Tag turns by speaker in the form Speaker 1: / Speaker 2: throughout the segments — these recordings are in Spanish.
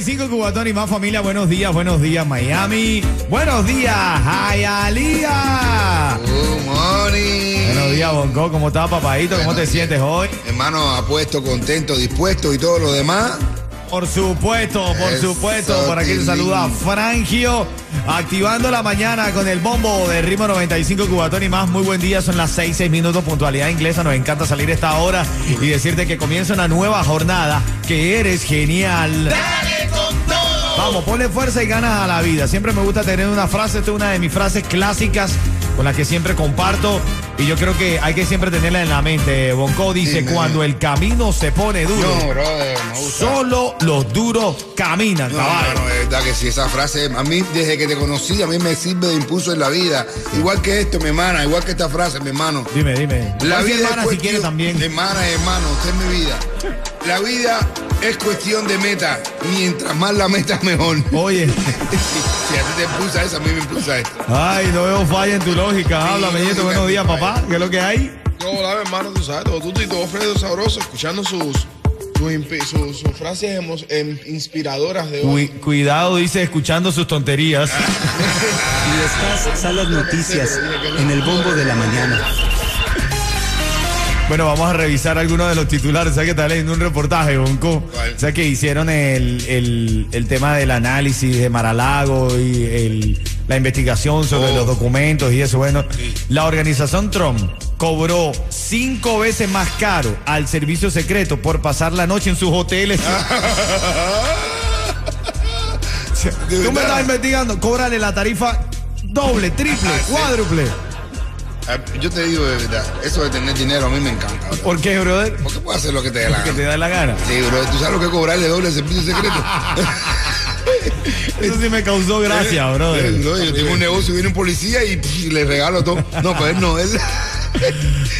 Speaker 1: 9.45 Cubatón y más familia. Buenos días, buenos días, Miami. Buenos días, Hialeah.
Speaker 2: Good morning.
Speaker 1: Buenos días, Bonco. ¿Cómo estás, papadito? ¿Cómo te sientes hoy?
Speaker 2: Hermano, apuesto, contento, dispuesto y todo lo demás.
Speaker 1: Por supuesto, por supuesto. Por aquí te saluda Frangio, activando la mañana con el bombo de ritmo 95 Cubatón y más. Muy buen día, son las 6, 6 minutos, puntualidad inglesa. Nos encanta salir esta hora y decirte que comienza una nueva jornada, que eres genial. Vamos, ponle fuerza y ganas a la vida. Siempre me gusta tener una frase, esta es una de mis frases clásicas con las que siempre comparto y yo creo que hay que siempre tenerla en la mente. Bonco dice,
Speaker 2: Dime.
Speaker 1: cuando el camino se pone duro,
Speaker 2: No, brother,
Speaker 1: solo los duros caminan,
Speaker 2: No,
Speaker 1: caballo.
Speaker 2: no, no, es verdad que sí, esa frase, a mí desde que te conocí, a mí me sirve de impulso en la vida. Igual que esto, mi hermana, igual que esta frase, mi hermano.
Speaker 1: Dime, dime.
Speaker 2: La vida
Speaker 1: hermana,
Speaker 2: es
Speaker 1: si quiere
Speaker 2: cuestión-
Speaker 1: también.
Speaker 2: Hermana, hermano, usted es mi vida. La vida es cuestión de meta. Mientras más la meta, mejor.
Speaker 1: Oye,
Speaker 2: si a ti te impulsa eso, a mí me impulsa esto.
Speaker 1: ay, no veo falla en tu lógica. Háblame,
Speaker 2: Sí,
Speaker 1: nieto, buenos días, papá. ¿Qué es lo que hay?
Speaker 3: Hola, hermano, tú sabes, todo tuto y todo Fredo sabroso, escuchando sus, sus, impi- sus- sus frases emo- em, inspiradoras de hoy.
Speaker 1: Cui- cuidado, dice, escuchando sus tonterías.
Speaker 4: Y estas son las noticias en el bombo de la mañana.
Speaker 1: Bueno, vamos a revisar algunos de los titulares. ¿Sabes que está leyendo un reportaje, Bonco?
Speaker 2: ¿Cuál?
Speaker 1: ¿Sabes que hicieron el, el- el tema del análisis de Maralago y el- la investigación sobre
Speaker 2: Oh.
Speaker 1: los documentos y eso? Bueno, la organización Trump cobró cinco veces más caro al servicio secreto por pasar la noche en sus hoteles. Tú me estás investigando, cóbrale la tarifa doble, triple,
Speaker 2: Ah,
Speaker 1: cuádruple.
Speaker 2: Ah, Yo te digo de verdad, eso de tener dinero a mí me encanta.
Speaker 1: ¿Por qué, brother?
Speaker 2: Porque puedo hacer lo que te dé la
Speaker 1: Que
Speaker 2: gana.
Speaker 1: te da la gana.
Speaker 2: Sí, bro, ¿tú sabes lo que es cobrarle doble servicio secreto?
Speaker 1: Eso sí me causó gracia, brother.
Speaker 2: Eh, No, yo tengo un negocio, viene un policía y pff, le regalo todo. No, pues él no, él.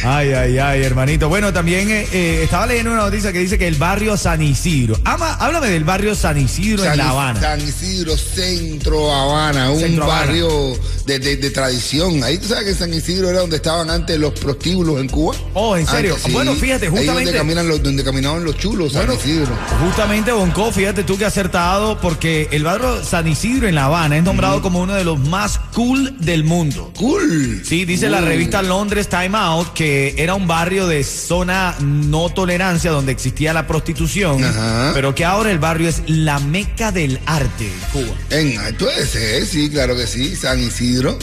Speaker 1: Ay, ay, ay, hermanito. Bueno, también eh, eh, estaba leyendo una noticia que dice que el barrio San Isidro. Ama, háblame del barrio San Isidro en La Habana.
Speaker 2: San Isidro, Centro Habana, un
Speaker 1: Centro Habana.
Speaker 2: barrio de, de- de tradición. Ahí tú sabes que San Isidro era donde estaban antes los prostíbulos en Cuba.
Speaker 1: Oh, ¿en serio?
Speaker 2: Antes, sí.
Speaker 1: Bueno, fíjate,
Speaker 2: Ahí
Speaker 1: justamente-
Speaker 2: donde, caminan los, donde caminaban los chulos, San Isidro.
Speaker 1: Justamente, Bonco, fíjate tú que acertado porque el barrio San Isidro en La Habana es nombrado como uno de los más cool del mundo.
Speaker 2: Cool.
Speaker 1: Sí, dice la revista Londres Time Out que era un barrio de zona no tolerancia donde existía la prostitución,
Speaker 2: Ajá.
Speaker 1: pero que ahora el barrio es la meca del arte en Cuba.
Speaker 2: En, puede ser, sí, claro que sí, San Isidro.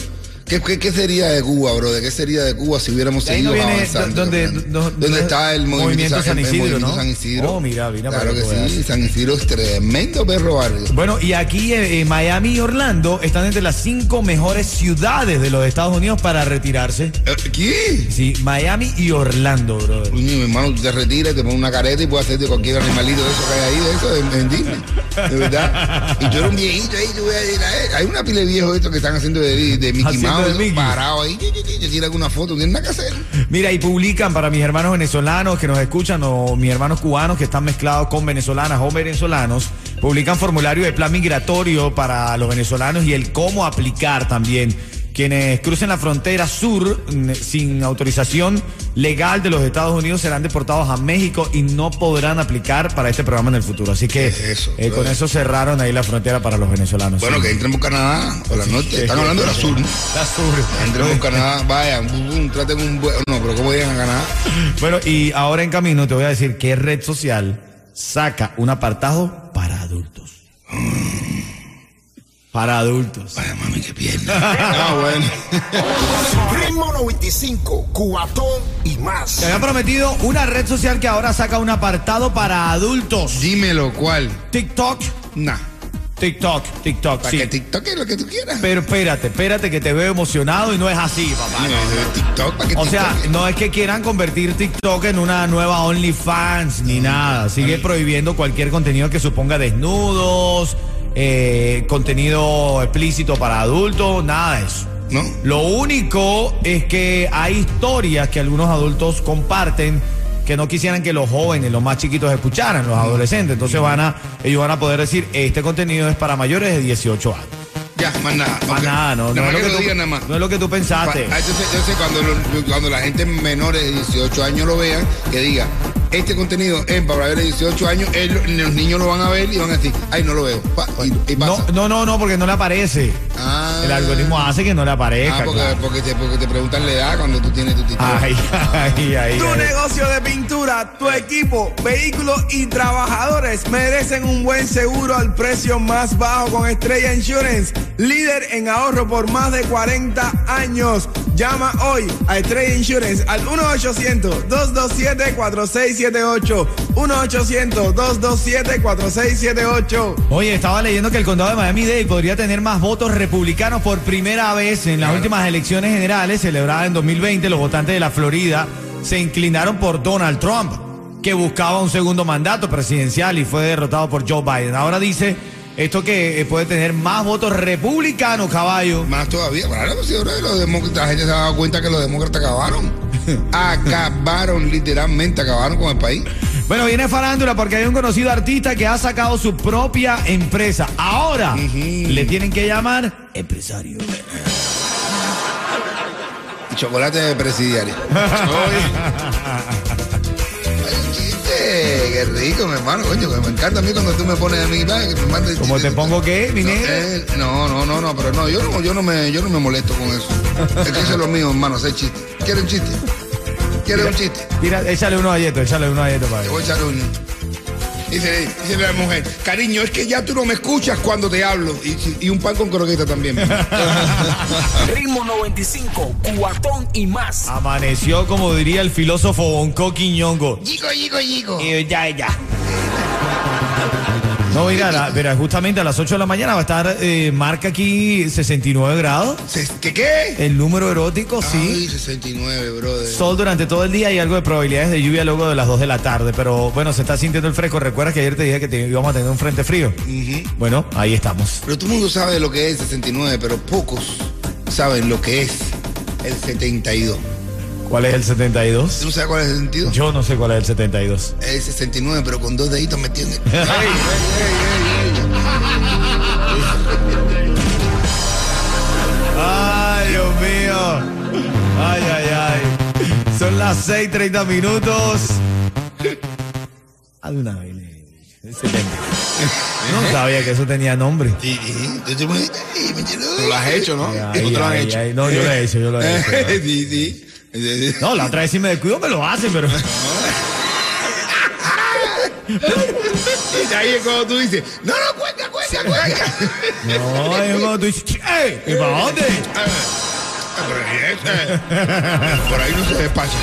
Speaker 2: ¿Qué, qué, qué sería de Cuba, bro? ¿De qué sería de Cuba si hubiéramos
Speaker 1: De ahí no
Speaker 2: seguido
Speaker 1: viene
Speaker 2: avanzando?
Speaker 1: donde,
Speaker 2: hermano?
Speaker 1: do- do-
Speaker 2: ¿Dónde está el movimiento,
Speaker 1: movimiento San
Speaker 2: el
Speaker 1: Isidro,
Speaker 2: movimiento
Speaker 1: ¿no?
Speaker 2: San Isidro?
Speaker 1: Oh, mira, mira
Speaker 2: Claro
Speaker 1: que
Speaker 2: sí, San Isidro es tremendo perro barrio.
Speaker 1: Bueno, y aquí eh, Miami y Orlando están entre las cinco mejores ciudades de los Estados Unidos para retirarse.
Speaker 2: Eh, ¿Qué?
Speaker 1: Sí, Miami y Orlando, brother.
Speaker 2: Coño, mi hermano, tú te retiras, te pones una careta y puedes hacerte cualquier animalito de eso que hay ahí, de eso, en, en Disney. De verdad. Y tú eres un viejito ahí, tú ves ahí, ahí, hay una pila de viejos estos que están haciendo de, de Mickey
Speaker 1: Haciendo
Speaker 2: Mouse,
Speaker 1: de Mickey.
Speaker 2: parado ahí, y te tiran una foto, no tienen nada que hacer.
Speaker 1: Mira, y publican para mis hermanos venezolanos que nos escuchan o mis hermanos cubanos que están mezclados con venezolanas o venezolanos, publican formulario de plan migratorio para los venezolanos y el cómo aplicar también. Quienes crucen la frontera sur mm, sin autorización legal de los Estados Unidos serán deportados a México y no podrán aplicar para este programa en el futuro. Así que
Speaker 2: ¿Qué es eso,
Speaker 1: eh, con eso cerraron ahí la frontera para los venezolanos.
Speaker 2: Bueno,
Speaker 1: Sí.
Speaker 2: que entren por Canadá, por la norte. Están hablando de la sur, ¿no?
Speaker 1: La sur.
Speaker 2: Entren por Canadá, vayan, bum, bum, traten un buen. No, pero ¿cómo llegan a Canadá?
Speaker 1: Bueno, y ahora en camino te voy a decir qué red social saca un apartado para adultos. Para adultos.
Speaker 2: Ay, mami, qué pierna. ah, bueno.
Speaker 5: Ritmo 95, cuatón y más.
Speaker 1: Te había prometido una red social que ahora saca un apartado para adultos.
Speaker 2: Dímelo, ¿cuál?
Speaker 1: TikTok.
Speaker 2: Nah.
Speaker 1: TikTok, TikTok,
Speaker 2: Para
Speaker 1: sí.
Speaker 2: que TikTok es lo que tú quieras.
Speaker 1: Pero espérate, espérate que te veo emocionado y no es así, papá.
Speaker 2: No, de TikTok, para que
Speaker 1: O sea,
Speaker 2: TikTok-
Speaker 1: no es que quieran convertir TikTok en una nueva OnlyFans ni nada. Sigue prohibiendo cualquier contenido que suponga desnudos, eh, contenido explícito para adultos, nada de eso.
Speaker 2: ¿No?
Speaker 1: Lo único es que hay historias que algunos adultos comparten que no quisieran que los jóvenes, los más chiquitos escucharan, los adolescentes. Entonces van a, ellos van a poder decir, este contenido es para mayores de 18 años.
Speaker 2: Ya, más nada.
Speaker 1: Más nada, no, no,
Speaker 2: Nada más
Speaker 1: es lo
Speaker 2: que
Speaker 1: tú,
Speaker 2: nada más.
Speaker 1: no es lo que tú pensaste.
Speaker 2: Ah, Entonces, entonces cuando, lo- cuando la gente menores de 18 años lo vean, que diga, este contenido es para de 18 años, él- los niños lo van a ver y van a decir, ay, no lo veo. Pa- y, y
Speaker 1: No,
Speaker 2: pasa.
Speaker 1: no, no, no, porque no le aparece.
Speaker 2: Ah.
Speaker 1: El algoritmo hace que no le aparezca.
Speaker 2: Ah, porque,
Speaker 1: claro.
Speaker 2: porque, te, porque te preguntan la edad cuando tú tienes tu título.
Speaker 1: Ay, ay, ay,
Speaker 6: Tu
Speaker 1: ay.
Speaker 6: negocio de pintura, tu equipo, vehículos y trabajadores merecen un buen seguro al precio más bajo con Estrella Insurance, líder en ahorro por más de 40 años. Llama hoy a Estrella Insurance al 1-800-227-4678. 1-800-227-4678.
Speaker 1: Oye, estaba leyendo que el condado de Miami-Dade podría tener más votos republicanos por primera vez en las últimas elecciones generales celebradas en 2020. Los votantes de la Florida se inclinaron por Donald Trump, que buscaba un segundo mandato presidencial y fue derrotado por Joe Biden. Ahora dice esto que eh, puede tener más votos republicanos, caballo.
Speaker 2: Más todavía, claro, pues, los demócratas, la gente se ha dado cuenta que los demócratas acabaron. acabaron, literalmente, acabaron con el país.
Speaker 1: Bueno, viene farándula porque hay un conocido artista que ha sacado su propia empresa. Ahora le tienen que llamar empresario.
Speaker 2: Chocolate de presidiario. Qué rico, mi hermano, coño, que me encanta a mí cuando tú me pones a mí, va, que me mandes
Speaker 1: ¿Cómo te pongo qué, mi
Speaker 2: no, eh, no, no, no, no, pero no, yo no, yo no me, yo no me molesto con eso. Es que eso es lo mío, hermano, hacer chiste. ¿Quieres un chiste? ¿Quieres un chiste?
Speaker 1: Mira, échale uno a Yeto, échale uno a Yeto para
Speaker 2: Te voy a echar uno. Dice, dice la mujer, cariño, es que ya tú no me escuchas cuando te hablo. Y, y un pan con croqueta también.
Speaker 5: Ritmo 95, cuatón y más.
Speaker 1: Amaneció, como diría el filósofo Bonco Quiñongo.
Speaker 2: Yico, yico, yico.
Speaker 1: Y ya, ya. No, mira, la- mira, justamente a las 8 de la mañana va a estar, eh, marca aquí 69 grados.
Speaker 2: ¿Qué qué?
Speaker 1: El número erótico,
Speaker 2: Ay,
Speaker 1: sí.
Speaker 2: 69, brother.
Speaker 1: Sol durante todo el día y algo de probabilidades de lluvia luego de las 2 de la tarde. Pero bueno, se está sintiendo el fresco. ¿Recuerdas que ayer te dije que te- íbamos a tener un frente frío? Bueno, ahí estamos.
Speaker 2: Pero todo el mundo sabe lo que es el 69, pero pocos saben lo que es el 72.
Speaker 1: ¿Cuál es el 72?
Speaker 2: ¿Tú no sabes cuál es el 72?
Speaker 1: Yo no sé cuál es el 72.
Speaker 2: Es el 69, pero con dos deditos metidos en el...
Speaker 1: Ay, Dios mío. Ay, ay, ay. Son las 6:30 minutos. Haz una vez. el 70. No sabía que eso tenía nombre.
Speaker 2: Sí, sí.
Speaker 3: Tú lo has hecho, ¿no?
Speaker 1: Ay,
Speaker 3: ¿O te lo han
Speaker 1: ay,
Speaker 3: hecho?
Speaker 1: ay. No, yo lo he hecho, yo lo he hecho.
Speaker 2: sí, sí.
Speaker 1: No, la otra vez si me descuido me lo hacen, pero.
Speaker 2: Y ahí es cuando tú dices, no, no, cuenta, cuenta, cuenta.
Speaker 1: No, es cuando tú dices, ¡Ey! ¿Y para dónde?
Speaker 2: Ah, ahí eh. Por ahí no se despacha.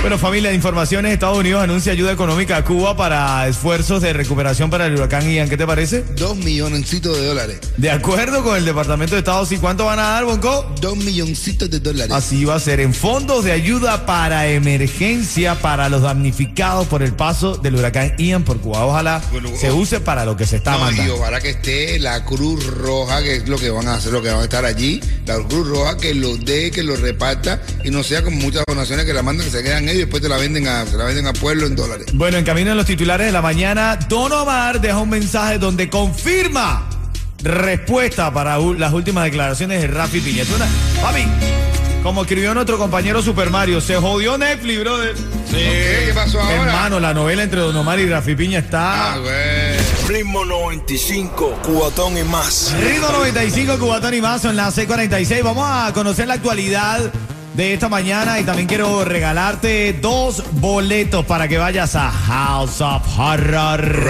Speaker 1: Bueno, familia de informaciones, Estados Unidos anuncia ayuda económica a Cuba para esfuerzos de recuperación para el huracán Ian. ¿Qué te parece?
Speaker 2: Dos milloncitos de dólares.
Speaker 1: De acuerdo con el Departamento de Estado, ¿sí cuánto van a dar, Bonco?
Speaker 2: Dos milloncitos de dólares.
Speaker 1: Así va a ser en fondos de ayuda para emergencia para los damnificados por el paso del huracán Ian por Cuba. Ojalá
Speaker 2: Bueno,
Speaker 1: se use para lo que se está
Speaker 2: No, y
Speaker 1: mandando.
Speaker 2: ojalá que esté la Cruz Roja, que es lo que van a hacer, lo que van a estar allí. La Cruz Roja que lo dé, que lo reparta y no sea como muchas donaciones que la mandan, se quedan ellos y después te la venden a, se la venden a pueblo en dólares.
Speaker 1: Bueno, en camino en los titulares de la mañana, Don Omar deja un mensaje donde confirma respuesta para las últimas declaraciones de Rafi Piña. Es una- Papi, como escribió nuestro compañero Super Mario, se jodió Netflix, brother.
Speaker 2: ¿Qué, ¿Qué pasó ahora?
Speaker 1: Hermano, la novela entre Don Omar y Rafi Piña está...
Speaker 2: Ah, güey.
Speaker 5: Ritmo 95, cuatón y más.
Speaker 1: Ritmo 95, Cubatón y más, son las 6:46. Vamos a conocer la actualidad de esta mañana y también quiero regalarte dos boletos para que vayas a House of Horror.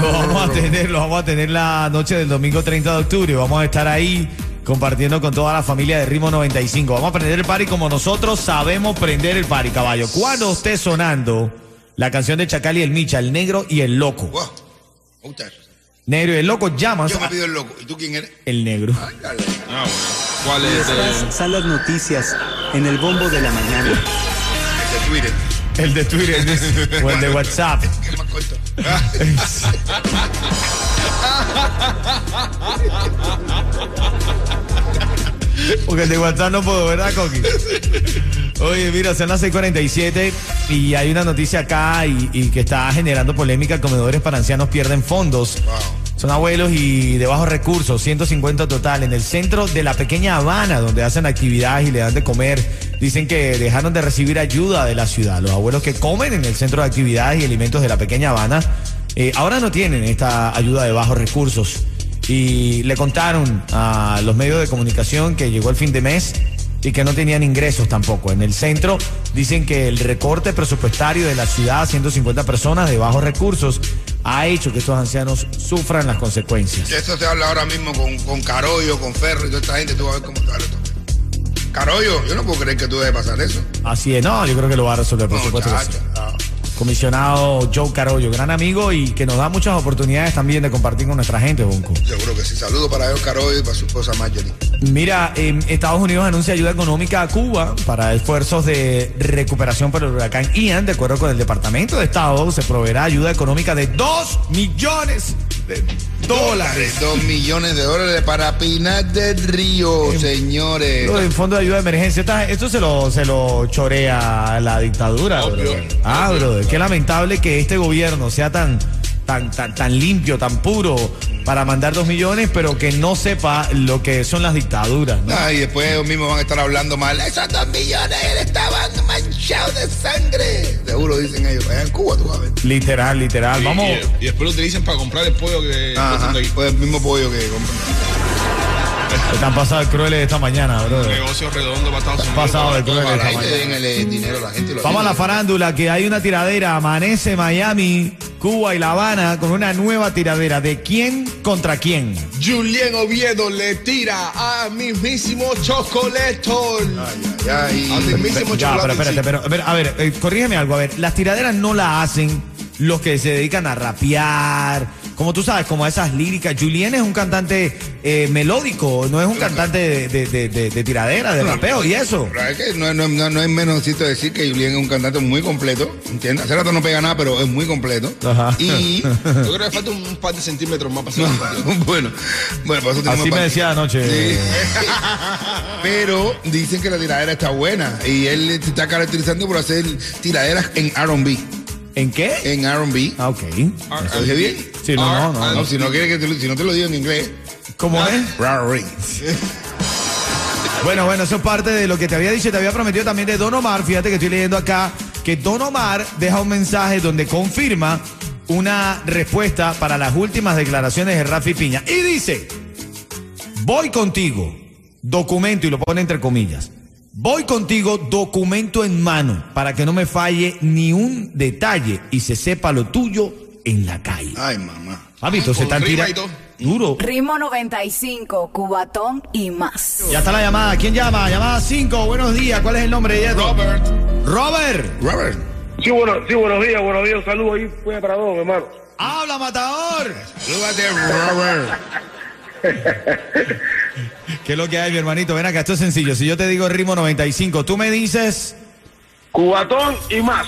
Speaker 1: Lo vamos a tener, lo vamos a tener la noche del domingo 30 de octubre. Vamos a estar ahí compartiendo con toda la familia de Ritmo 95. Vamos a prender el party como nosotros sabemos prender el party, caballo. Cuando esté sonando la canción de Chacal y el Micha, el negro y el loco.
Speaker 2: Wow.
Speaker 1: Negro y el loco llamas
Speaker 2: Yo me pido el loco. ¿Y tú quién eres?
Speaker 1: el negro.
Speaker 3: Ah, bueno. ¿Cuál es?
Speaker 4: estas
Speaker 3: el-
Speaker 4: son las noticias en el bombo de la mañana.
Speaker 2: Ese Twitter.
Speaker 1: El de Twitter o el de WhatsApp.
Speaker 2: Que es más corto.
Speaker 1: Porque el de WhatsApp no puedo, ¿verdad, Coqui? Oye, mira, son las 6:47 y hay una noticia acá y, y que está generando polémica. Comedores para ancianos pierden fondos. Son abuelos y de bajos recursos, 150 total. En el centro de la pequeña Habana, donde hacen actividades y le dan de comer, dicen que dejaron de recibir ayuda de la ciudad. Los abuelos que comen en el centro de actividades y alimentos de la pequeña Habana, eh, ahora no tienen esta ayuda de bajos recursos. Y le contaron a los medios de comunicación que llegó el fin de mes y que no tenían ingresos tampoco. En el centro dicen que el recorte presupuestario de la ciudad, 150 personas de bajos recursos, ha hecho que estos ancianos sufran las consecuencias.
Speaker 2: Eso se habla ahora mismo con, con Carollo, con Ferro y toda esta gente. Tú vas a ver cómo está esto. Carollo, yo no puedo creer que tú debes pasar eso.
Speaker 1: Así es, no, yo creo que lo va a resolver, por supuesto.
Speaker 2: no.
Speaker 1: Comisionado Joe Carollo, gran amigo y que nos da muchas oportunidades también de compartir con nuestra gente, Bonco.
Speaker 2: Seguro que sí. Saludos para ellos, Carollo, y para su esposa Marjorie.
Speaker 1: Mira, eh, Estados Unidos anuncia ayuda económica a Cuba para esfuerzos de recuperación por el huracán Ian. De acuerdo con el Departamento de Estado, se proveerá ayuda económica de 2 millones de dólares.
Speaker 2: Dos millones de dólares para Pinar del Río, señores.
Speaker 1: Lo del Fondo de Ayuda de Emergencia, esta- esto se lo, se lo chorea la dictadura.
Speaker 3: Obvio.
Speaker 1: brother. Ah, brother, qué lamentable que este gobierno sea tan, tan, tan, tan limpio, tan puro para mandar dos millones, pero que no sepa lo que son las dictaduras. ¿no?
Speaker 2: Ah, y después ellos mismos van a estar hablando mal. Esos dos millones estaban manchados de sangre. Seguro dicen ellos. Allá en Cuba tú vas a ver.
Speaker 1: Literal, literal.
Speaker 3: y-
Speaker 1: Vamos.
Speaker 3: Y, y después lo utilizan para comprar el pollo que
Speaker 2: Ajá.
Speaker 3: aquí.
Speaker 2: Pues el mismo pollo que compran.
Speaker 1: Están pasados de crueles esta mañana,
Speaker 3: Un
Speaker 1: brother.
Speaker 3: negocio redondo para Estados Unidos.
Speaker 1: Pasado de
Speaker 3: para-
Speaker 1: cruel
Speaker 2: Para
Speaker 1: esta
Speaker 2: ahí
Speaker 1: mañana.
Speaker 2: eh, dinero a la gente.
Speaker 1: Vamos a la farándula, que hay una tiradera. Amanece Miami, Cuba y La Habana con una nueva tiradera. ¿De quién contra quién?
Speaker 3: Julien Oviedo le tira a mismísimo Chocoleto.
Speaker 2: Ay, ay, ay.
Speaker 3: mismísimo
Speaker 1: Ya, pero
Speaker 3: chocolate.
Speaker 1: espérate, pero, a ver, a ver, eh, corrígeme algo. A ver, las tiraderas no la hacen los que se dedican a rapear. Como tú sabes, como esas líricas. Julien es un cantante eh, melódico, no es un cantante de, de- de- de- de tiradera, de rapeo y eso.
Speaker 2: Pero es que no, es decir que Julián es un cantante muy completo, ¿entiendes? Hace rato no pega nada, pero es muy completo.
Speaker 1: Ajá.
Speaker 2: Y,
Speaker 3: Yo creo que falta un par de centímetros más para
Speaker 2: bueno, bueno, por eso tenemos
Speaker 1: Así me decía anoche.
Speaker 2: Sí. pero dicen que la tiradera está buena y él se está caracterizando por hacer tiraderas en R&B.
Speaker 1: ¿En qué?
Speaker 2: En R&B.
Speaker 1: Ah, ok.
Speaker 2: ¿Lo dije bien?
Speaker 1: Sí, no, no, no.
Speaker 2: No, si no quiere que te lo- si no te lo digo en inglés.
Speaker 1: ¿Cómo es?
Speaker 2: R&B.
Speaker 1: Bueno, bueno, eso es parte de lo que te había dicho, te había prometido también de Don Omar. Fíjate que estoy leyendo acá que Don Omar deja un mensaje donde confirma una respuesta para las últimas declaraciones de Rafi Piña. Y dice, voy contigo, documento, y lo pone entre comillas. Voy contigo, documento en mano, para que no me falle ni un detalle y se sepa lo tuyo en la calle.
Speaker 2: Ay, mamá.
Speaker 1: Papi, entonces
Speaker 3: Con
Speaker 1: están tirando duro.
Speaker 7: Ritmo 95, Cubatón y más.
Speaker 1: Ya está la llamada. ¿Quién llama? Llamada 5. Buenos días. ¿Cuál es el nombre de ella?
Speaker 3: Robert.
Speaker 1: Robert.
Speaker 2: Robert.
Speaker 8: Sí, bueno, sí, buenos días, buenos días. Un saludo ahí, fue para todos, hermano.
Speaker 1: Habla, matador.
Speaker 2: Salúdate, Robert.
Speaker 1: ¿Qué es lo que hay, mi hermanito? Ven acá, esto es sencillo. Si yo te digo ritmo 95, tú me dices,
Speaker 8: Cubatón y más.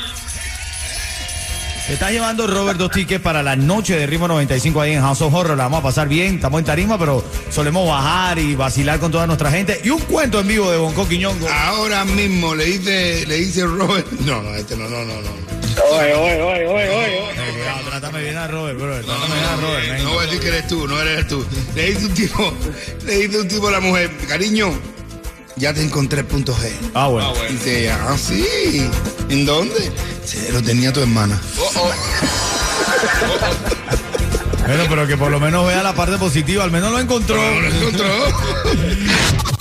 Speaker 1: te estás llevando Robert dos tickets para la noche de ritmo 95 ahí en House of Horror. La vamos a pasar bien. Estamos en tarima, pero solemos bajar y vacilar con toda nuestra gente. Y un cuento en vivo de Bonco Quiñongo.
Speaker 2: Ahora mismo le dice, le dice Robert. No, no, este no, no, no, no.
Speaker 8: Oye, oye, oye, oye, oye.
Speaker 1: Eh, cuidado, trátame bien a Robert, bro. Trátame bien a Robert.
Speaker 2: No voy a decir que eres tú, no eres tú. Le dice un tipo, le dice un tipo a la mujer, cariño, ya te encontré el punto G.
Speaker 1: Ah, bueno.
Speaker 3: Ah, bueno.
Speaker 2: Dice ella, ah, sí. ¿En dónde? Se lo tenía tu hermana.
Speaker 3: Oh, oh.
Speaker 1: Bueno, pero que por lo menos vea la parte positiva. Al menos lo encontró.
Speaker 2: No lo encontró.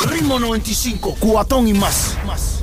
Speaker 5: Ritmo 95, cuatón y más. más.